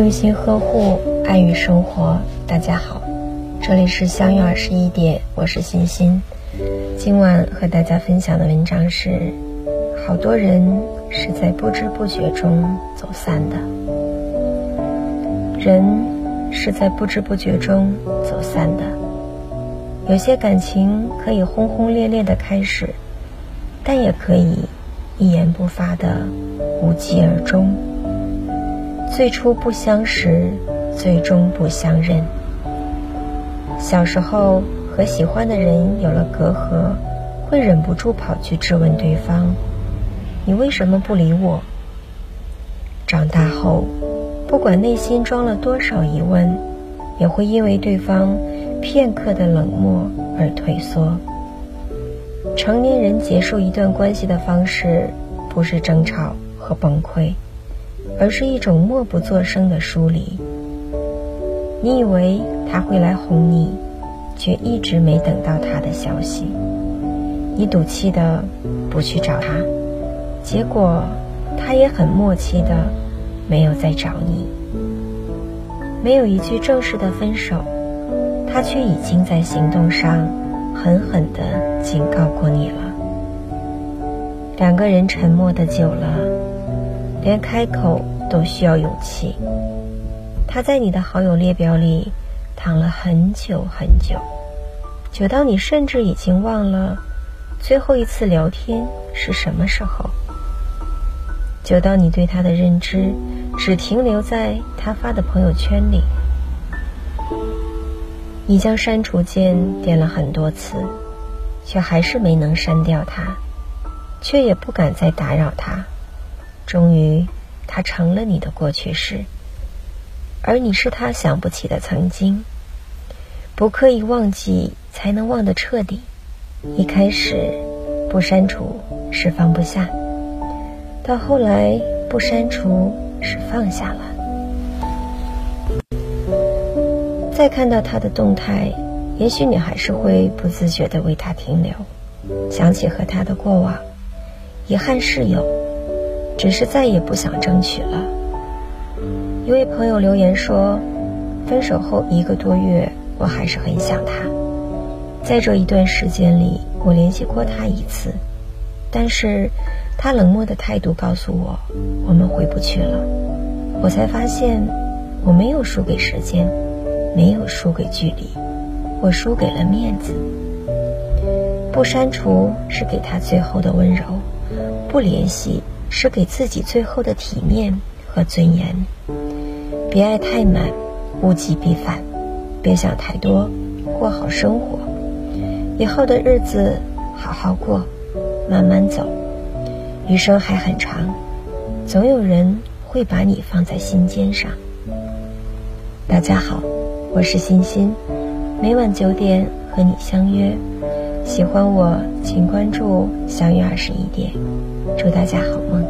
用心呵护，爱与生活。大家好，这里是相约二十一点，我是欣欣。今晚和大家分享的文章是：好多人是在不知不觉中走散的。人是在不知不觉中走散的。有些感情可以轰轰烈烈的开始，但也可以一言不发的无疾而终。最初不相识，最终不相认。小时候和喜欢的人有了隔阂，会忍不住跑去质问对方：“你为什么不理我？”长大后，不管内心装了多少疑问，也会因为对方。片刻的冷漠而退缩。成年人结束一段关系的方式，不是争吵和崩溃，而是一种默不作声的疏离。你以为他会来哄你，却一直没等到他的消息。你赌气的不去找他，结果他也很默契的没有再找你。没有一句正式的分手。他却已经在行动上狠狠地警告过你了。两个人沉默的久了，连开口都需要勇气。他在你的好友列表里躺了很久很久，久到你甚至已经忘了最后一次聊天是什么时候，久到你对他的认知只停留在他发的朋友圈里。你将删除键点了很多次，却还是没能删掉他，却也不敢再打扰他。终于，他成了你的过去式，而你是他想不起的曾经。不刻意忘记，才能忘得彻底。一开始，不删除是放不下，到后来，不删除是放下了。再看到他的动态，也许你还是会不自觉地为他停留，想起和他的过往，遗憾是有，只是再也不想争取了。一位朋友留言说：“分手后一个多月，我还是很想他。在这一段时间里，我联系过他一次，但是他冷漠的态度告诉我，我们回不去了。我才发现，我没有输给时间。”没有输给距离，我输给了面子。不删除是给他最后的温柔，不联系是给自己最后的体面和尊严。别爱太满，物极必反。别想太多，过好生活。以后的日子好好过，慢慢走。余生还很长，总有人会把你放在心尖上。大家好。我是欣欣，每晚九点和你相约。喜欢我，请关注“相约二十一点”。祝大家好梦，